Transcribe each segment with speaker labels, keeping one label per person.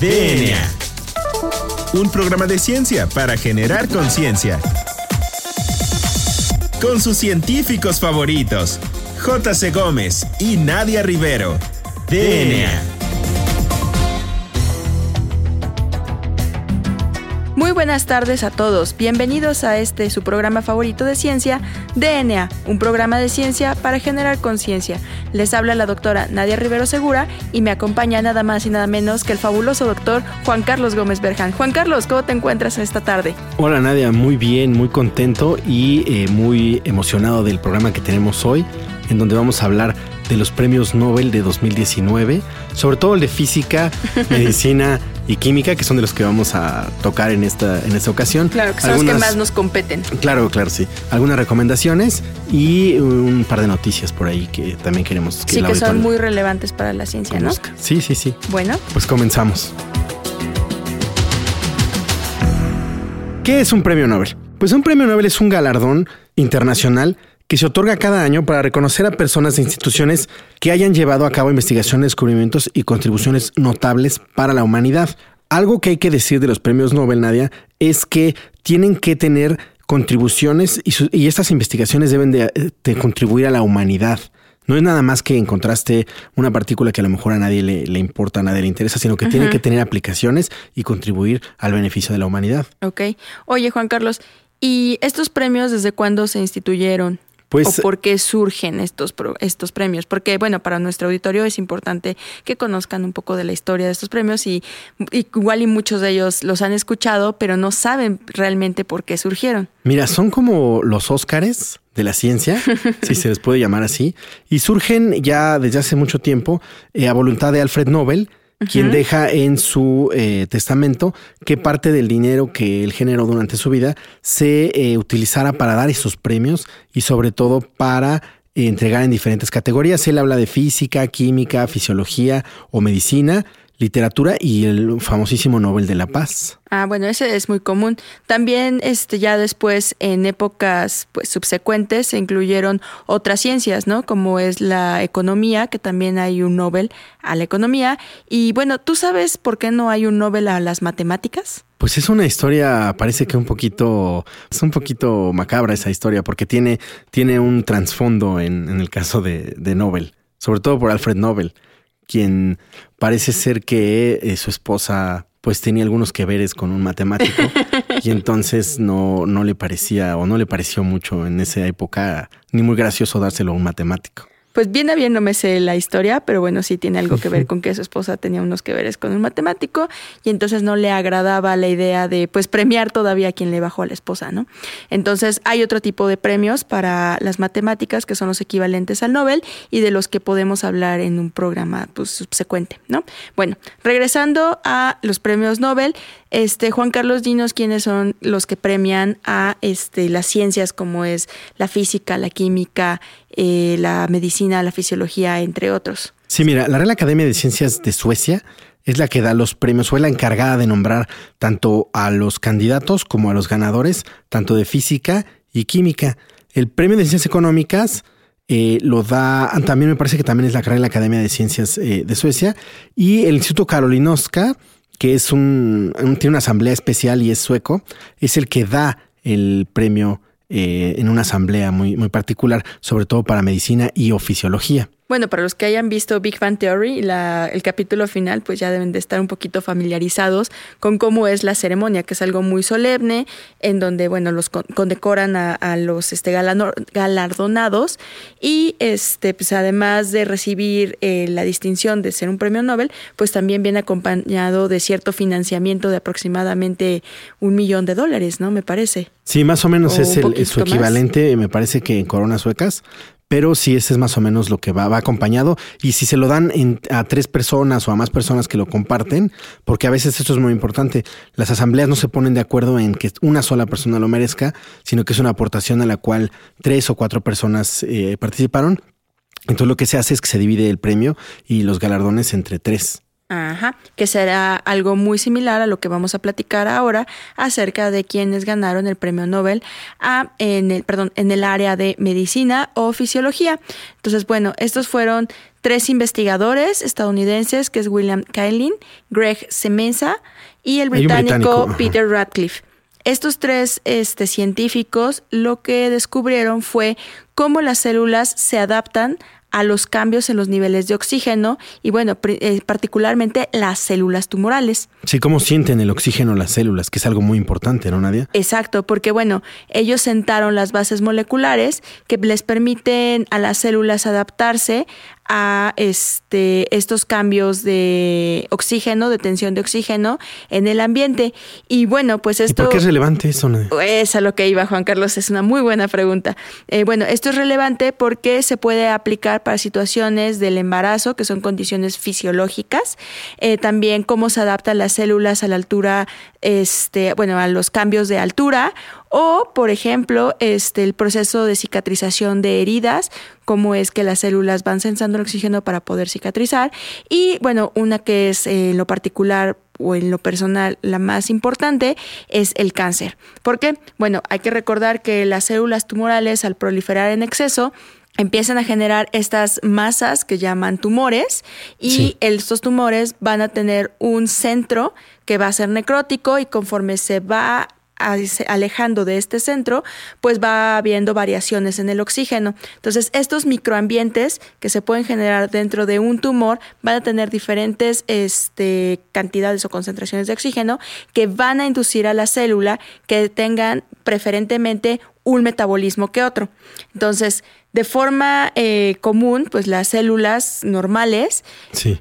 Speaker 1: DNA. Un programa de ciencia para generar conciencia. Con sus científicos favoritos, J.C. Gómez y Nadia Rivero. DNA.
Speaker 2: Muy buenas tardes a todos. Bienvenidos a este su programa favorito de ciencia, DNA, un programa de ciencia para generar conciencia. Les habla la doctora Nadia Rivero Segura y me acompaña nada más y nada menos que el fabuloso doctor Juan Carlos Gómez Berján. Juan Carlos, ¿cómo te encuentras esta tarde?
Speaker 3: Hola Nadia, muy bien, muy contento y eh, muy emocionado del programa que tenemos hoy, en donde vamos a hablar de los premios Nobel de 2019, sobre todo el de física, medicina y química, que son de los que vamos a tocar en esta, en esta ocasión.
Speaker 2: Claro, que son los que más nos competen.
Speaker 3: Claro, claro, sí. Algunas recomendaciones y un par de noticias por ahí que también queremos
Speaker 2: que Sí, que son muy relevantes para la ciencia, ¿no?
Speaker 3: Sí, sí, sí.
Speaker 2: Bueno.
Speaker 3: Pues comenzamos. ¿Qué es un premio Nobel? Pues un premio Nobel es un galardón internacional que se otorga cada año para reconocer a personas e instituciones que hayan llevado a cabo investigaciones, descubrimientos y contribuciones notables para la humanidad. Algo que hay que decir de los premios Nobel, Nadia, es que tienen que tener contribuciones y, estas investigaciones deben de, contribuir a la humanidad. No es nada más que encontraste una partícula que a lo mejor a nadie le, importa, a nadie le interesa, sino que tienen que tener aplicaciones y contribuir al beneficio de la humanidad.
Speaker 2: Ok. Oye, Juan Carlos, ¿y estos premios desde cuándo se instituyeron? Pues, ¿O por qué surgen estos, estos premios? Porque, bueno, para nuestro auditorio es importante que conozcan un poco de la historia de estos premios y, igual y muchos de ellos los han escuchado, pero no saben realmente por qué surgieron.
Speaker 3: Mira, son como los Óscares de la ciencia, si se les puede llamar así, y surgen ya desde hace mucho tiempo eh, a voluntad de Alfred Nobel, quien deja en su eh, testamento que parte del dinero que él generó durante su vida se eh, utilizara para dar esos premios y sobre todo para eh, entregar en diferentes categorías. Él habla de física, química, fisiología o medicina literatura y el famosísimo Nobel de la Paz.
Speaker 2: Ah, bueno, ese es muy común. También este ya después en épocas pues subsecuentes se incluyeron otras ciencias, ¿no? Como es la economía, que también hay un Nobel a la economía y bueno, ¿tú sabes por qué no hay un Nobel a las matemáticas?
Speaker 3: Pues es una historia, parece que un poquito, es un poquito macabra esa historia, porque tiene, tiene un trasfondo en, en, el caso de, de Nobel, sobre todo por Alfred Nobel quien parece ser que eh, su esposa pues tenía algunos que veres con un matemático y entonces no, no le parecía o no le pareció mucho en esa época ni muy gracioso dárselo a un matemático.
Speaker 2: Pues bien a bien no me sé la historia, pero bueno, sí tiene algo que ver con que su esposa tenía unos que veres con un matemático y entonces no le agradaba la idea de pues premiar todavía a quien le bajó a la esposa, ¿no? Entonces hay otro tipo de premios para las matemáticas que son los equivalentes al Nobel y de los que podemos hablar en un programa pues, subsecuente, ¿no? Bueno, regresando a los premios Nobel, este Juan Carlos, dinos quiénes son los que premian a este, las ciencias como es la física, la química, eh, la medicina, la fisiología, entre otros.
Speaker 3: Sí, mira, la Real Academia de Ciencias de Suecia es la que da los premios, fue la encargada de nombrar tanto a los candidatos como a los ganadores, tanto de física y química. El premio de Ciencias Económicas eh, lo da, también me parece que también es la Real Academia de Ciencias eh, de Suecia, y el Instituto Karolinska, que es un, tiene una asamblea especial y es sueco, es el que da el premio eh, en una asamblea muy, muy particular, sobre todo para medicina y o fisiología.
Speaker 2: Bueno, para los que hayan visto Big Bang Theory, el capítulo final, pues ya deben de estar un poquito familiarizados con cómo es la ceremonia, que es algo muy solemne, en donde, bueno, los condecoran a, los este, galardonados y, este, pues además de recibir eh, la distinción de ser un premio Nobel, pues también viene acompañado de cierto financiamiento de aproximadamente un millón de dólares, ¿no? Me parece.
Speaker 3: Sí, más o menos es, el, su equivalente, me parece que en coronas suecas, pero sí, ese es más o menos lo que va, va acompañado. Y si se lo dan a tres personas o a más personas que lo comparten, porque a veces esto es muy importante, las asambleas no se ponen de acuerdo en que una sola persona lo merezca, sino que es una aportación a la cual tres o cuatro personas eh, participaron. Entonces lo que se hace es que se divide el premio y los galardones entre tres.
Speaker 2: Ajá, que será algo muy similar a lo que vamos a platicar ahora acerca de quienes ganaron el premio Nobel a, en el, perdón, en el área de medicina o fisiología. Entonces, bueno, estos fueron tres investigadores estadounidenses, que es William Kaelin, Greg Semenza y el británico, Peter Radcliffe. Estos tres este, científicos lo que descubrieron fue cómo las células se adaptan a los cambios en los niveles de oxígeno y bueno, eh, particularmente las células tumorales.
Speaker 3: Sí, cómo sienten el oxígeno las células, que es algo muy importante, ¿no, Nadia?
Speaker 2: Exacto, porque bueno, ellos sentaron las bases moleculares que les permiten a las células adaptarse a este, estos cambios de oxígeno, de tensión de oxígeno en el ambiente. Y bueno, pues esto...
Speaker 3: ¿Por qué es relevante eso?
Speaker 2: Es a lo que iba Juan Carlos, es una muy buena pregunta. Eh, bueno, esto es relevante porque se puede aplicar para situaciones del embarazo, que son condiciones fisiológicas, eh, también cómo se adaptan las células a la altura, este, bueno, a los cambios de altura o, por ejemplo, este, el proceso de cicatrización de heridas, cómo es que las células van sensando el oxígeno para poder cicatrizar. Y bueno, una que es eh, en lo particular o en lo personal la más importante es el cáncer. ¿Por qué? Bueno, hay que recordar que las células tumorales al proliferar en exceso empiezan a generar estas masas que llaman tumores y estos tumores van a tener un centro que va a ser necrótico y conforme se va alejando de este centro, pues va habiendo variaciones en el oxígeno. Entonces, estos microambientes que se pueden generar dentro de un tumor van a tener diferentes este, cantidades o concentraciones de oxígeno que van a inducir a la célula que tengan preferentemente un metabolismo que otro. Entonces, de forma eh, común, pues las células normales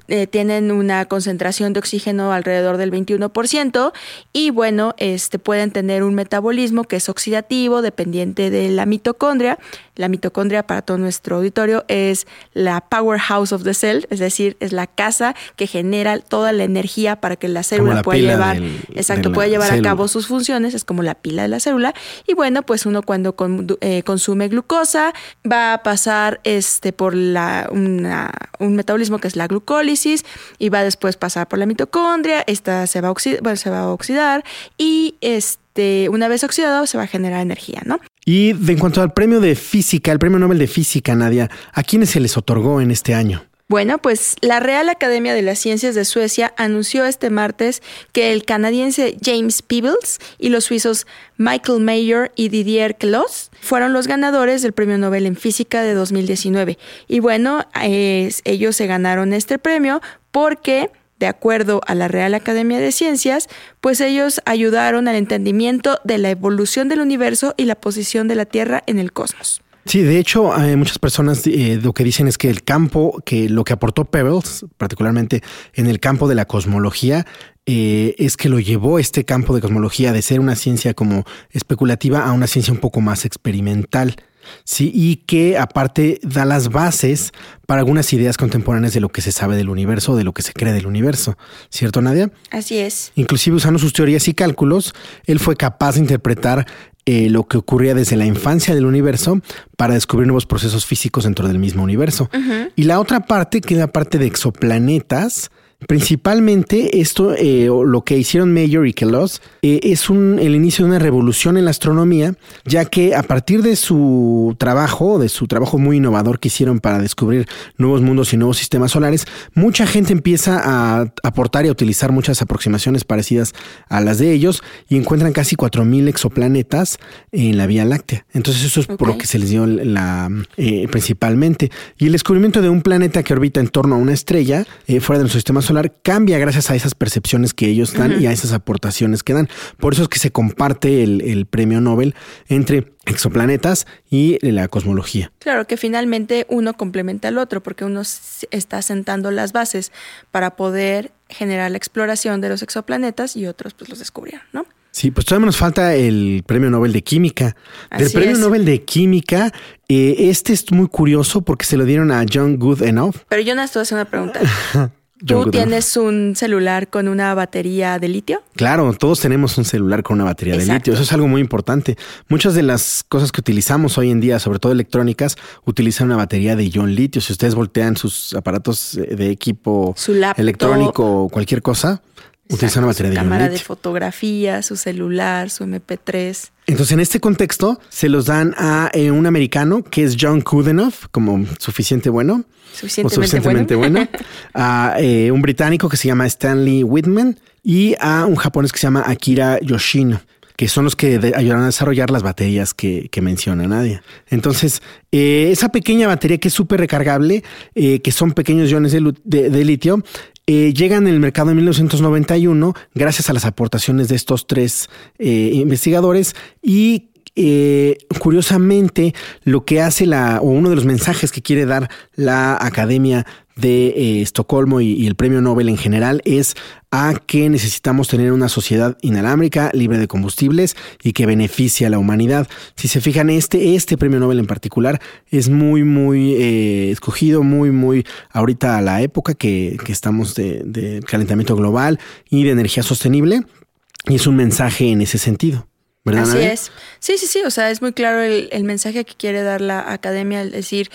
Speaker 2: eh, tienen una concentración de oxígeno alrededor del 21% y bueno, este, pueden tener un metabolismo que es oxidativo, dependiente de la mitocondria. La mitocondria para todo nuestro auditorio es la powerhouse of the cell, es decir, es la casa que genera toda la energía para que la célula pueda llevar, exacto, pueda llevar a cabo sus funciones, es como la pila de la célula. Y bueno, pues uno cuando eh, consume glucosa va a pasar este, por la, un metabolismo que es la glucólisis y va después pasar por la mitocondria, esta se va a oxidar, se va a oxidar y este, una vez oxidado se va a generar energía, ¿no?
Speaker 3: Y en cuanto al premio de física, el premio Nobel de Física, Nadia, ¿a quiénes se les otorgó en este año?
Speaker 2: Bueno, pues la Real Academia de las Ciencias de Suecia anunció este martes que el canadiense James Peebles y los suizos Michael Mayer y Didier Queloz fueron los ganadores del Premio Nobel en Física de 2019. Y bueno, ellos se ganaron este premio porque de acuerdo a la Real Academia de Ciencias, pues ellos ayudaron al entendimiento de la evolución del universo y la posición de la Tierra en el cosmos.
Speaker 3: Sí, de hecho, hay muchas personas eh, lo que dicen es que el campo, que lo que aportó Pebbles, particularmente en el campo de la cosmología, eh, es que lo llevó este campo de cosmología de ser una ciencia como especulativa a una ciencia un poco más experimental. Sí, y que aparte da las bases para algunas ideas contemporáneas de lo que se sabe del universo, de lo que se cree del universo. ¿Cierto, Nadia?
Speaker 2: Así es.
Speaker 3: Inclusive usando sus teorías y cálculos, él fue capaz de interpretar eh, lo que ocurría desde la infancia del universo para descubrir nuevos procesos físicos dentro del mismo universo. Y la otra parte, que es la parte de exoplanetas, Principalmente esto, eh, lo que hicieron Mayor y Kelos, eh, es un, el inicio de una revolución en la astronomía, ya que a partir de su trabajo, de su trabajo muy innovador que hicieron para descubrir nuevos mundos y nuevos sistemas solares, mucha gente empieza a aportar y a utilizar muchas aproximaciones parecidas a las de ellos y encuentran casi 4.000 exoplanetas en la Vía Láctea. Entonces eso es por lo que se les dio la, eh, principalmente. Y el descubrimiento de un planeta que orbita en torno a una estrella fuera de nuestro sistema solar cambia gracias a esas percepciones que ellos dan y a esas aportaciones que dan. Por eso es que se comparte el, premio Nobel entre exoplanetas y la cosmología.
Speaker 2: Claro, que finalmente uno complementa al otro porque uno está sentando las bases para poder generar la exploración de los exoplanetas y otros pues los descubrieron, ¿no?
Speaker 3: Sí, pues todavía nos falta el premio Nobel de Química. Del premio Nobel de Química, eh, este es muy curioso porque se lo dieron a John Goodenough.
Speaker 2: Pero yo no estoy haciendo una pregunta. ¿Tú tienes un celular con una batería de litio?
Speaker 3: Claro, todos tenemos un celular con una batería de litio. Eso es algo muy importante. Muchas de las cosas que utilizamos hoy en día, sobre todo electrónicas, utilizan una batería de ion litio. Si ustedes voltean sus aparatos de equipo electrónico o cualquier cosa, utilizan una batería de ion litio.
Speaker 2: cámara de fotografía, su celular, su MP3.
Speaker 3: Entonces, en este contexto, se los dan a eh, un americano que es John Kudenoff, como suficiente bueno.
Speaker 2: Suficientemente,
Speaker 3: bueno. a eh, un británico que se llama Stanley Whitman y a un japonés que se llama Akira Yoshino que son los que ayudaron a desarrollar las baterías que, menciona Nadia. Entonces, eh, esa pequeña batería que es súper recargable, que son pequeños iones de, litio, llegan en el mercado en 1991 gracias a las aportaciones de estos tres investigadores y eh, curiosamente, lo que hace la, o uno de los mensajes que quiere dar la Academia de eh, Estocolmo y, el Premio Nobel en general es a que necesitamos tener una sociedad inalámbrica, libre de combustibles y que beneficie a la humanidad. Si se fijan, este, este Premio Nobel en particular es muy, muy eh, escogido, muy, muy ahorita a la época que, estamos de, de calentamiento global y de energía sostenible. Y es un mensaje en ese sentido.
Speaker 2: Así es. Sí, sí, sí. O sea, es muy claro el, el mensaje que quiere dar la academia al decir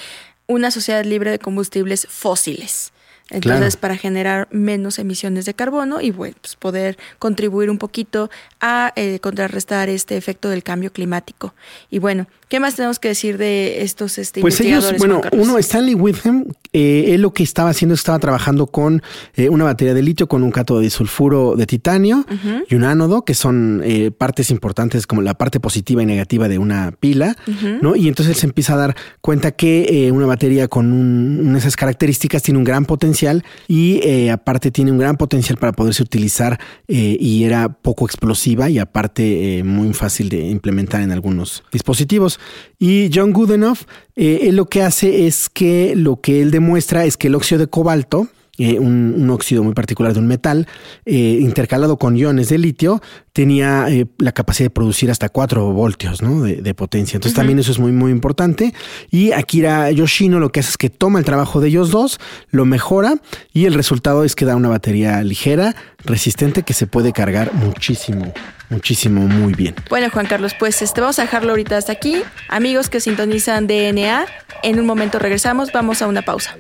Speaker 2: una sociedad libre de combustibles fósiles. Entonces, para generar menos emisiones de carbono y bueno, pues poder contribuir un poquito a eh, contrarrestar este efecto del cambio climático. Y bueno, ¿qué más tenemos que decir de estos este,
Speaker 3: pues ellos, bueno, uno, Stanley Whitham, eh, él lo que estaba haciendo estaba trabajando con eh, una batería de litio con un cátodo de sulfuro de titanio y un ánodo, que son partes importantes como la parte positiva y negativa de una pila, ¿no? Y entonces él se empieza a dar cuenta que una batería con esas características tiene un gran potencial y eh, aparte tiene un gran potencial para poderse utilizar eh, y era poco explosiva y aparte eh, muy fácil de implementar en algunos dispositivos. Y John Goodenough, él lo que hace es que lo que él demuestra es que el óxido de cobalto, eh, un, óxido muy particular de un metal, eh, intercalado con iones de litio, tenía eh, la capacidad de producir hasta 4 voltios de, potencia. Entonces también eso es muy, muy importante. Y Akira Yoshino lo que hace es que toma el trabajo de ellos dos, lo mejora y el resultado es que da una batería ligera, resistente, que se puede cargar muchísimo muchísimo, muy bien.
Speaker 2: Bueno, Juan Carlos, pues este, vamos a dejarlo ahorita hasta aquí. Amigos que sintonizan DNA, en un momento regresamos, vamos a una pausa.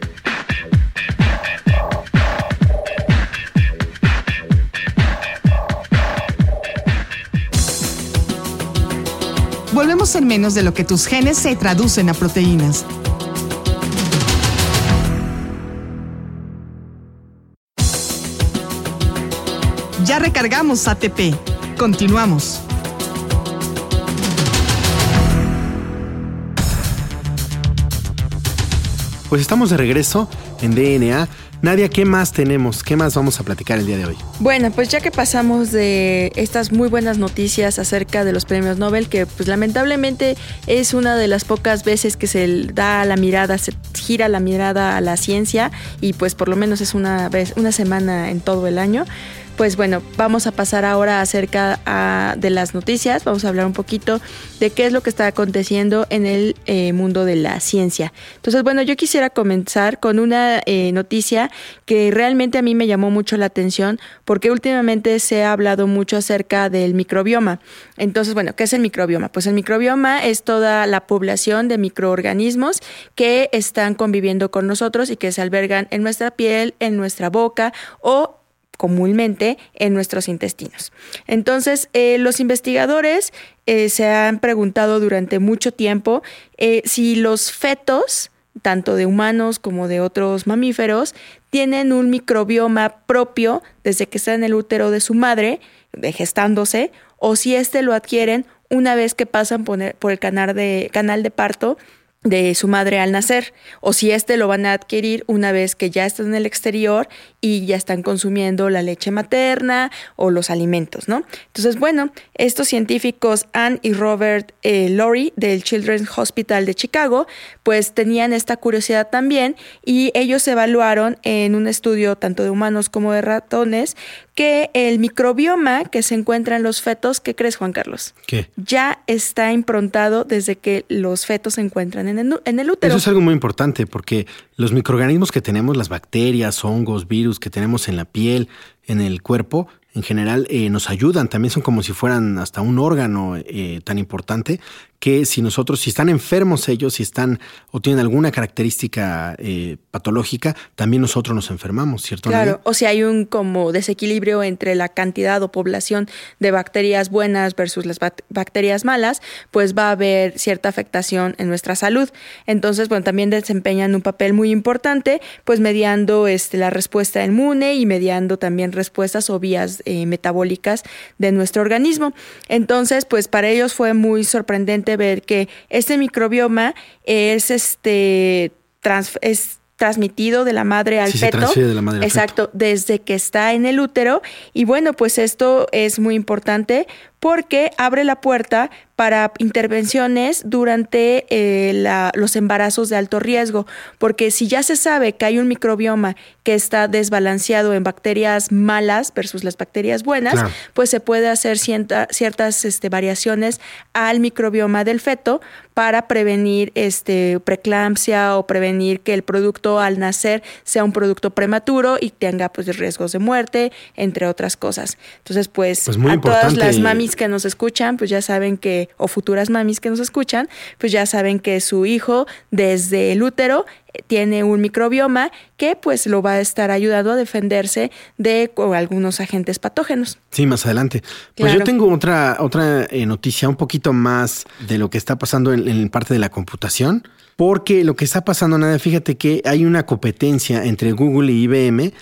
Speaker 4: Volvemos en menos de lo que tus genes se traducen a proteínas. Ya recargamos ATP. Continuamos.
Speaker 3: Pues estamos de regreso en DNA Nadia, ¿qué más tenemos? ¿Qué más vamos a platicar el día de hoy?
Speaker 2: Bueno, pues ya que pasamos de estas muy buenas noticias acerca de los premios Nobel, que pues lamentablemente es una de las pocas veces que se da la mirada, se gira la mirada a la ciencia y pues por lo menos es una vez, una semana en todo el año pues bueno, vamos a pasar ahora acerca ah, de las noticias, vamos a hablar un poquito de qué es lo que está aconteciendo en el eh, mundo de la ciencia. Entonces, bueno, yo quisiera comenzar con una eh, noticia que realmente a mí me llamó mucho la atención porque últimamente se ha hablado mucho acerca del microbioma. Entonces, bueno, ¿qué es el microbioma? Pues el microbioma es toda la población de microorganismos que están conviviendo con nosotros y que se albergan en nuestra piel, en nuestra boca o comúnmente en nuestros intestinos. Entonces, eh, los investigadores eh, se han preguntado durante mucho tiempo eh, si los fetos, tanto de humanos como de otros mamíferos, tienen un microbioma propio desde que están en el útero de su madre, gestándose, o si éste lo adquieren una vez que pasan por el canal de parto de su madre al nacer o si este lo van a adquirir una vez que ya están en el exterior y ya están consumiendo la leche materna o los alimentos, ¿no? Entonces, bueno, estos científicos Anne y Robert eh, Laurie del Children's Hospital de Chicago, pues tenían esta curiosidad también y ellos evaluaron en un estudio tanto de humanos como de ratones que el microbioma que se encuentra en los fetos, ¿qué crees Juan Carlos?
Speaker 3: ¿Qué?
Speaker 2: Ya está improntado desde que los fetos se encuentran en en el útero.
Speaker 3: Eso es algo muy importante porque los microorganismos que tenemos, las bacterias, hongos, virus que tenemos en la piel, en el cuerpo, en general eh, nos ayudan, también son como si fueran hasta un órgano eh, tan importante que si nosotros, si están enfermos ellos, si están o tienen alguna característica eh, patológica, también nosotros nos enfermamos, ¿cierto?
Speaker 2: Claro, o si hay un como desequilibrio entre la cantidad o población de bacterias buenas versus las bacterias malas, pues va a haber cierta afectación en nuestra salud. Entonces, bueno, también desempeñan un papel muy importante, pues mediando este, la respuesta inmune y mediando también respuestas o vías eh, metabólicas de nuestro organismo. Entonces, pues para ellos fue muy sorprendente ver que este microbioma es este es transmitido de la madre al feto.
Speaker 3: de la madre
Speaker 2: Exacto, desde que está en el útero. Y bueno, pues esto es muy importante porque abre la puerta para intervenciones durante eh, los embarazos de alto riesgo, porque si ya se sabe que hay un microbioma que está desbalanceado en bacterias malas versus las bacterias buenas, pues se puede hacer ciertas este, variaciones al microbioma del feto para prevenir este, preeclampsia o prevenir que el producto al nacer sea un producto prematuro y tenga pues riesgos de muerte, entre otras cosas. Entonces, pues,
Speaker 3: pues
Speaker 2: a todas las mamis que nos escuchan, pues ya saben que o futuras mamis que nos escuchan, pues ya saben que su hijo desde el útero tiene un microbioma que pues lo va a estar ayudando a defenderse de algunos agentes patógenos.
Speaker 3: Sí, más adelante. Pues yo tengo otra, otra eh, noticia un poquito más de lo que está pasando en, en parte de la computación. Porque lo que está pasando, nada, fíjate que hay una competencia entre Google y IBM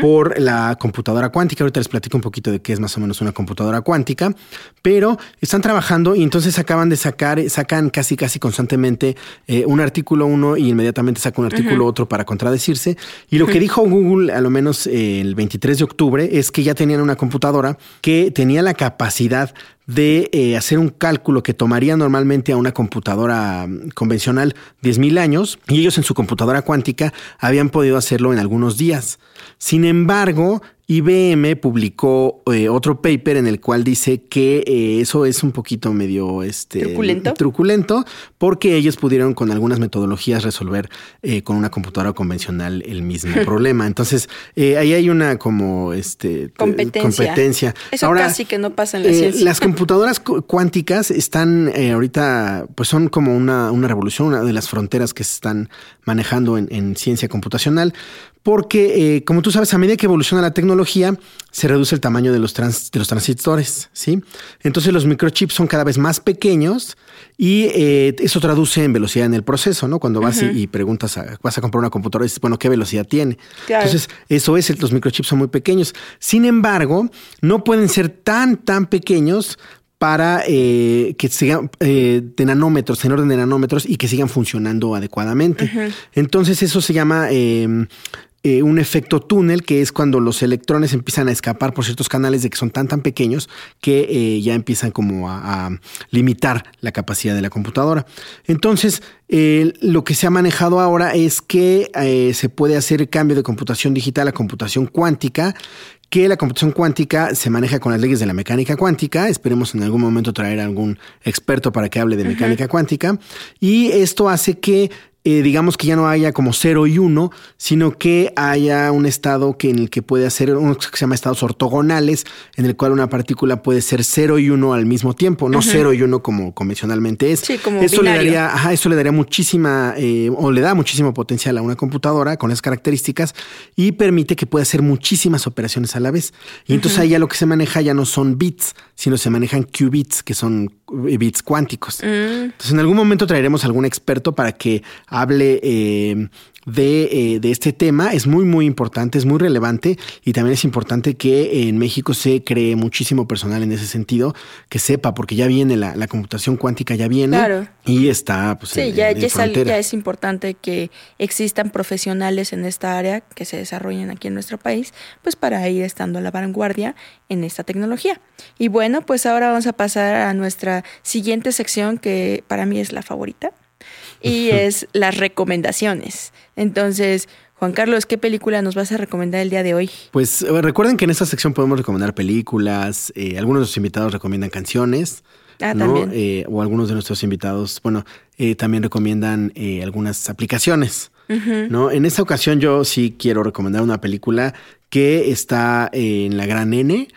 Speaker 3: por la computadora cuántica. Ahorita les platico un poquito de qué es más o menos una computadora cuántica, pero están trabajando y entonces acaban de sacar, sacan casi, casi constantemente eh, un artículo uno y inmediatamente sacan un artículo otro para contradecirse. Y lo que dijo Google, a lo menos eh, el 23 de octubre, es que ya tenían una computadora que tenía la capacidad de eh, hacer un cálculo que tomaría normalmente a una computadora mm, convencional 10.000 años y ellos en su computadora cuántica habían podido hacerlo en algunos días. Sin embargo, IBM publicó eh, otro paper en el cual dice que eh, eso es un poquito medio este,
Speaker 2: truculento.
Speaker 3: truculento porque ellos pudieron con algunas metodologías resolver eh, con una computadora convencional el mismo problema. Entonces, ahí hay una como este,
Speaker 2: competencia. Eso casi que no pasa en la ciencia.
Speaker 3: Las computadoras cuánticas están ahorita, pues son como una, una revolución, una de las fronteras que se están manejando en, en ciencia computacional porque, eh, como tú sabes, a medida que evoluciona la tecnología, se reduce el tamaño de los, de los transistores, ¿sí? Entonces los microchips son cada vez más pequeños y eh, eso traduce en velocidad en el proceso, ¿no? Cuando vas y, preguntas, vas a comprar una computadora y dices, bueno, ¿qué velocidad tiene? Entonces, eso es, los microchips son muy pequeños. Sin embargo, no pueden ser tan, tan pequeños para eh, que sigan eh, de nanómetros, en orden de nanómetros y que sigan funcionando adecuadamente. Entonces eso se llama em, eh, un efecto túnel, que es cuando los electrones empiezan a escapar por ciertos canales de que son tan tan pequeños que eh, ya empiezan como a, limitar la capacidad de la computadora. Entonces, lo que se ha manejado ahora es que eh, se puede hacer cambio de computación digital a computación cuántica, que la computación cuántica se maneja con las leyes de la mecánica cuántica. Esperemos en algún momento traer a algún experto para que hable de mecánica cuántica. Y esto hace que eh, digamos que ya no haya como cero y uno, sino que haya un estado que en el que puede hacer uno que se llama estados ortogonales, en el cual una partícula puede ser cero y uno al mismo tiempo, no cero y uno como convencionalmente es.
Speaker 2: Sí, como
Speaker 3: eso le daría, ajá, eso le daría muchísima eh, o le da muchísimo potencial a una computadora con esas características y permite que pueda hacer muchísimas operaciones a la vez. Y entonces ahí ya lo que se maneja ya no son bits, sino se manejan qubits, que son bits cuánticos. Mm. Entonces, en algún momento traeremos algún experto para que hable eh, de, eh, de, este tema. Es muy, muy importante, es muy relevante y también es importante que en México se cree muchísimo personal en ese sentido, que sepa, porque ya viene la, la computación cuántica, ya viene y está. Pues,
Speaker 2: sí, ya, ya, es, ya, es, importante que existan profesionales en esta área que se desarrollen aquí en nuestro país, pues para ir estando a la vanguardia en esta tecnología. Y bueno, pues ahora vamos a pasar a nuestra siguiente sección que para mí es la favorita y es las recomendaciones. Entonces, Juan Carlos, ¿qué película nos vas a recomendar el día de hoy?
Speaker 3: Pues eh, recuerden que en esta sección podemos recomendar películas, eh, algunos de los invitados recomiendan canciones.
Speaker 2: Ah, también.
Speaker 3: Eh, o algunos de nuestros invitados, bueno, también recomiendan algunas aplicaciones. ¿no? En esta ocasión yo sí quiero recomendar una película que está en la gran N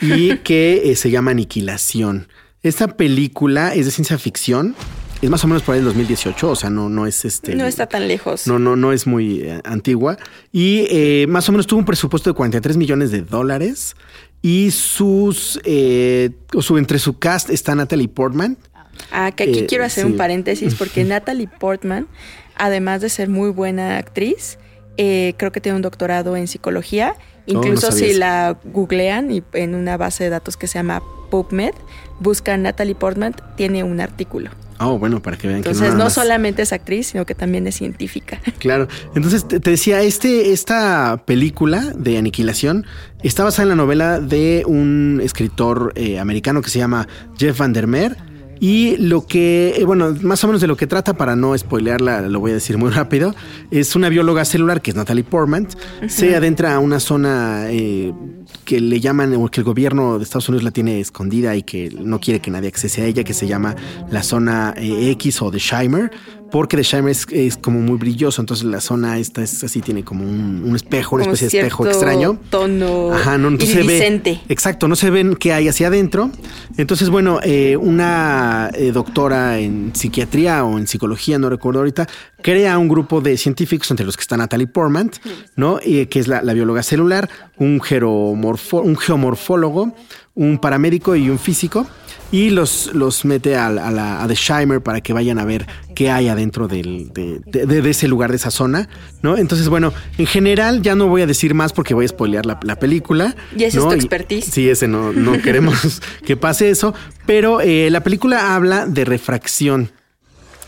Speaker 3: y que eh, se llama Aniquilación. Esta película es de ciencia ficción. Es más o menos por ahí del 2018, o sea, no, no es este.
Speaker 2: No está tan lejos.
Speaker 3: No, no, no es muy eh, antigua. Y eh, más o menos tuvo un presupuesto de 43 millones de dólares. Y sus. Eh, su, entre su cast está Natalie Portman.
Speaker 2: Ah, que aquí
Speaker 3: Eh,
Speaker 2: quiero hacer
Speaker 3: sí.
Speaker 2: un paréntesis porque Natalie Portman, además de ser muy buena actriz, eh, creo que tiene un doctorado en psicología.
Speaker 3: Oh, no
Speaker 2: Incluso si la googlean y en una base de datos que se llama PubMed, buscan Natalie Portman, tiene un artículo.
Speaker 3: Oh, bueno, para que vean que
Speaker 2: Entonces no solamente es actriz, sino que también es científica.
Speaker 3: Claro. Entonces te, te decía, este, esta película de Aniquilación está basada en la novela de un escritor eh, americano que se llama Jeff Vandermeer. Y lo que, eh, bueno, más o menos de lo que trata, para no spoilearla, lo voy a decir muy rápido, es una bióloga celular que es Natalie Portman. Se adentra a una zona eh, que le llaman, o que el gobierno de Estados Unidos la tiene escondida y que no quiere que nadie accese a ella, que se llama la zona eh, X o de Shimer, porque The Shimer es, es como muy brilloso, entonces la zona esta es así, tiene como un, un espejo, una
Speaker 2: Como
Speaker 3: especie de espejo extraño.
Speaker 2: tono
Speaker 3: Ajá, no, no se ve. Exacto, no se ven qué hay hacia adentro. Entonces, bueno, eh, una eh, doctora en psiquiatría o en psicología, no recuerdo ahorita, crea un grupo de científicos entre los que está Natalie Portman, ¿no? Y, que es la, la bióloga celular, un, geromorfo- un geomorfólogo, un paramédico y un físico. Y los, los mete a, a la, a The Shimer para que vayan a ver qué hay adentro del- de, de- de- ese lugar, de esa zona, ¿no? Entonces, bueno, en general ya no voy a decir más porque voy a spoilear la, la película.
Speaker 2: Y ese es tu expertise.
Speaker 3: Sí, ese no, no queremos que pase eso. Pero eh, la película habla de refracción.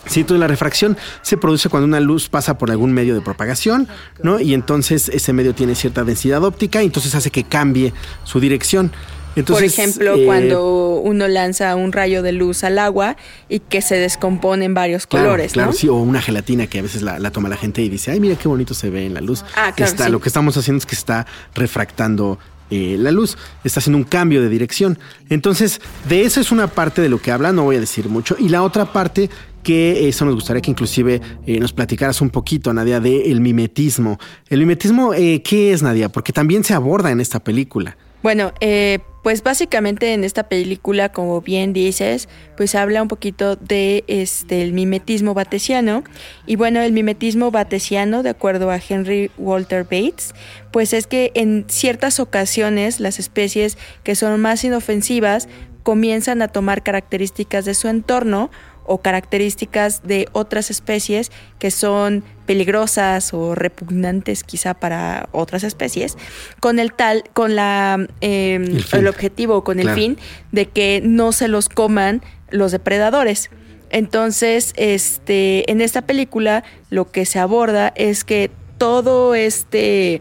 Speaker 3: Sí, entonces la refracción se produce cuando una luz pasa por algún medio de propagación, ¿no? Y entonces ese medio tiene cierta densidad óptica y entonces hace que cambie su dirección. Entonces,
Speaker 2: Por ejemplo,
Speaker 3: eh,
Speaker 2: cuando uno lanza un rayo de luz al agua y que se descompone en varios
Speaker 3: Claro,
Speaker 2: colores,
Speaker 3: claro,
Speaker 2: ¿no?
Speaker 3: sí, o una gelatina que a veces la, la toma la gente y dice, ay, mira qué bonito se ve en la luz.
Speaker 2: Ah, claro,
Speaker 3: Está-
Speaker 2: sí.
Speaker 3: Lo que estamos haciendo es que está refractando eh, la luz, está haciendo un cambio de dirección. Entonces, de eso es una parte de lo que habla, no voy a decir mucho. Y la otra parte que eso nos gustaría que inclusive eh, nos platicaras un poquito, Nadia, de el mimetismo. El mimetismo, eh, ¿qué es, Nadia? Porque también se aborda en esta película.
Speaker 2: Bueno, eh, pues básicamente en esta película, como bien dices, pues habla un poquito de este el mimetismo batesiano. Y bueno, el mimetismo batesiano, de acuerdo a Henry Walter Bates, pues es que en ciertas ocasiones las especies que son más inofensivas comienzan a tomar características de su entorno o características de otras especies que son peligrosas o repugnantes quizá para otras especies, con el tal, con la eh,
Speaker 3: El
Speaker 2: objetivo, con el fin de que no se los coman los depredadores. Entonces, este, en esta película lo que se aborda es que todo este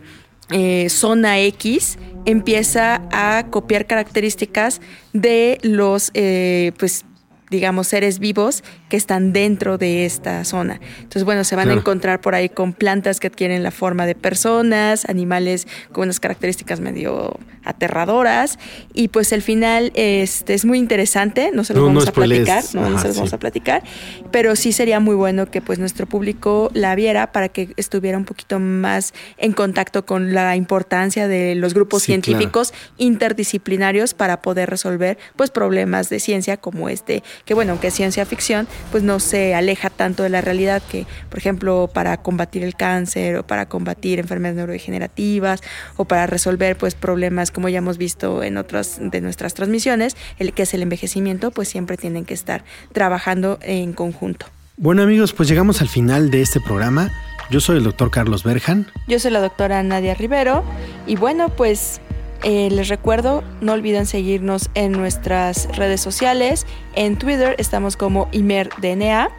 Speaker 2: eh, zona X empieza a copiar características de los, eh, pues, digamos, seres vivos que están dentro de esta zona. Entonces, bueno, se van
Speaker 3: Claro.
Speaker 2: a encontrar por ahí con plantas que adquieren la forma de personas, animales con unas características medio aterradoras. Y pues el final este, es muy interesante, no se los
Speaker 3: No, no
Speaker 2: vamos a
Speaker 3: spoilees.
Speaker 2: platicar, no, no
Speaker 3: Ajá,
Speaker 2: se los vamos
Speaker 3: sí.
Speaker 2: a platicar, pero sí sería muy bueno que pues nuestro público la viera para que estuviera un poquito más en contacto con la importancia de los grupos
Speaker 3: Sí, claro.
Speaker 2: científicos interdisciplinarios para poder resolver pues problemas de ciencia como este, que bueno, aunque es ciencia ficción, pues no se aleja tanto de la realidad que, por ejemplo, para combatir el cáncer o para combatir enfermedades neurodegenerativas o para resolver pues problemas como ya hemos visto en otras de nuestras transmisiones, el que es el envejecimiento, pues siempre tienen que estar trabajando en conjunto.
Speaker 3: Bueno amigos, pues llegamos al final de este programa. Yo soy el doctor Carlos Berjan.
Speaker 2: Yo soy la doctora Nadia Rivero y bueno, pues eh, les recuerdo, no olviden seguirnos en nuestras redes sociales. En Twitter estamos como ImerDNA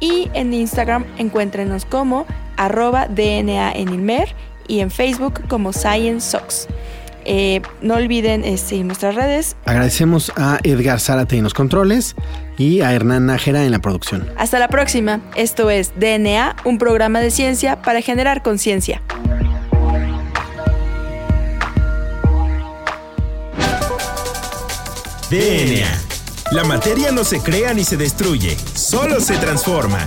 Speaker 2: y en Instagram encuéntrenos como arroba DNA en Imer y en Facebook como ScienceSox. Eh, no olviden eh, seguir nuestras redes.
Speaker 3: Agradecemos a Edgar Zárate en los controles y a Hernán Nájera en la producción.
Speaker 2: Hasta la próxima. Esto es DNA, un programa de ciencia para generar conciencia.
Speaker 1: DNA. La materia no se crea ni se destruye, solo se transforma.